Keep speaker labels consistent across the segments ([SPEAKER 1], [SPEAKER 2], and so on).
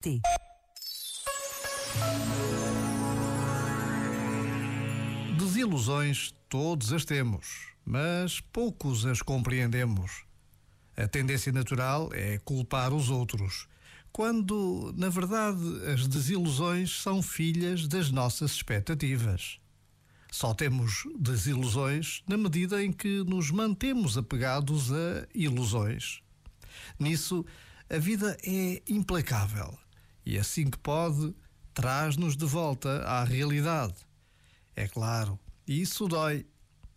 [SPEAKER 1] T.
[SPEAKER 2] Desilusões todos as temos, mas poucos as compreendemos. A tendência natural é culpar os outros, quando, na verdade, as desilusões são filhas das nossas expectativas. Só temos desilusões na medida em que nos mantemos apegados a ilusões. Nisso, a vida é implacável e, assim que pode, traz-nos de volta à realidade. É claro, isso dói,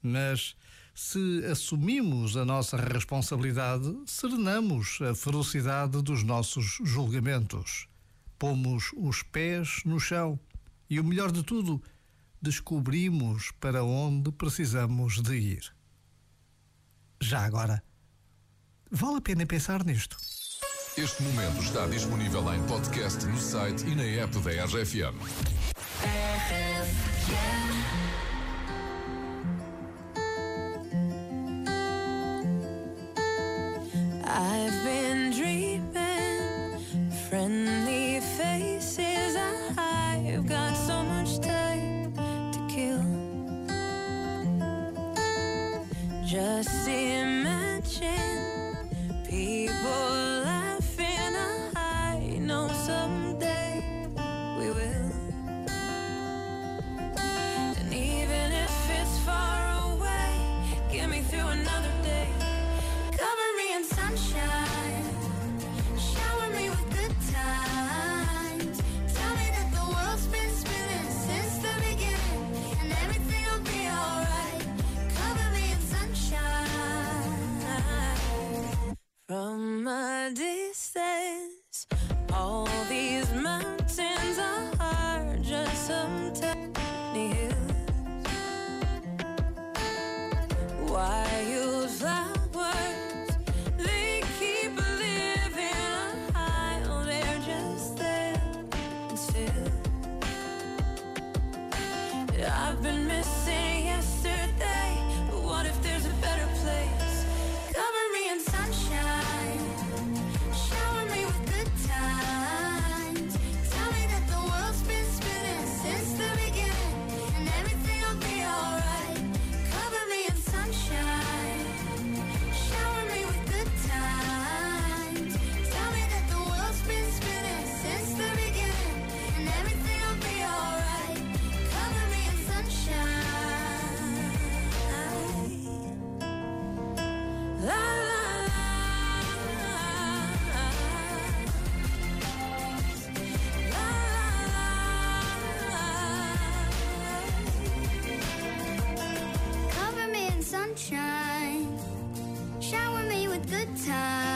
[SPEAKER 2] mas se assumimos a nossa responsabilidade, serenamos a ferocidade dos nossos julgamentos. Pomos os pés no chão e, o melhor de tudo, descobrimos para onde precisamos de ir. Já agora, vale a pena pensar nisto.
[SPEAKER 3] Este momento está disponível em podcast no site e na app da RFM.
[SPEAKER 4] I've been dreaming, friendly faces. I've got so much time to kill. Just good
[SPEAKER 5] time.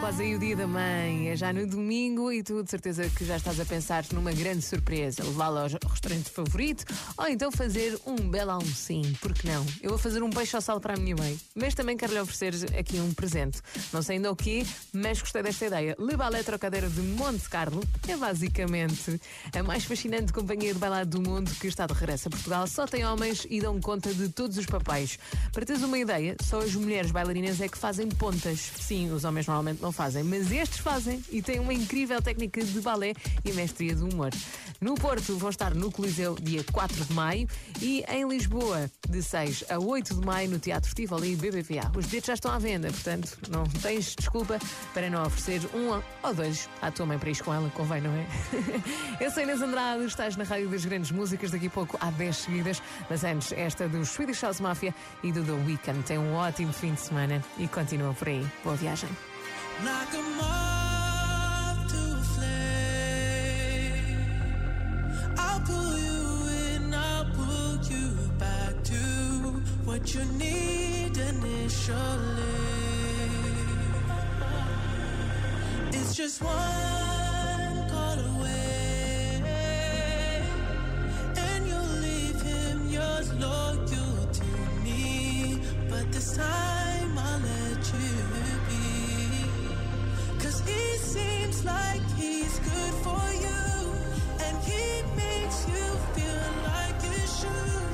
[SPEAKER 5] Quase aí o dia da mãe, é já no domingo e tu de certeza que já estás a pensar numa grande surpresa, levá-la ao restaurante favorito ou então fazer um belo almocinho, porque não? Eu vou fazer um peixe ao sal para a minha mãe, mas também quero lhe oferecer aqui um presente. Não sei ainda o quê, mas gostei desta ideia. Leva a eletrocadeira de Monte Carlo, é basicamente a mais fascinante companhia de bailado do mundo que está de regresso a Portugal. Só tem homens e dão conta de todos os papéis. Para teres uma ideia, só as mulheres bailarinas é que fazem pontas. Sim, os homens normalmente não fazem, mas estes fazem e têm uma incrível técnica de balé e mestria do humor. No Porto vão estar no Coliseu dia 4 de maio e em Lisboa de 6 a 8 de maio no Teatro Tivoli BBVA. Os bilhetes já estão à venda, portanto não tens desculpa para não oferecer um ou dois à tua mãe para ir com ela, convém, não é? Eu sou Inês Andrade, estás na Rádio das Grandes Músicas, daqui a pouco há 10 seguidas, mas antes esta do Swedish House Mafia e do The Weeknd. Tem um ótimo fim de semana e continua por aí. Boa viagem.
[SPEAKER 6] To a flame. I'll pull you in, I'll pull you back to what you need initially. It's just one like he's good for you, and he makes you feel like you should.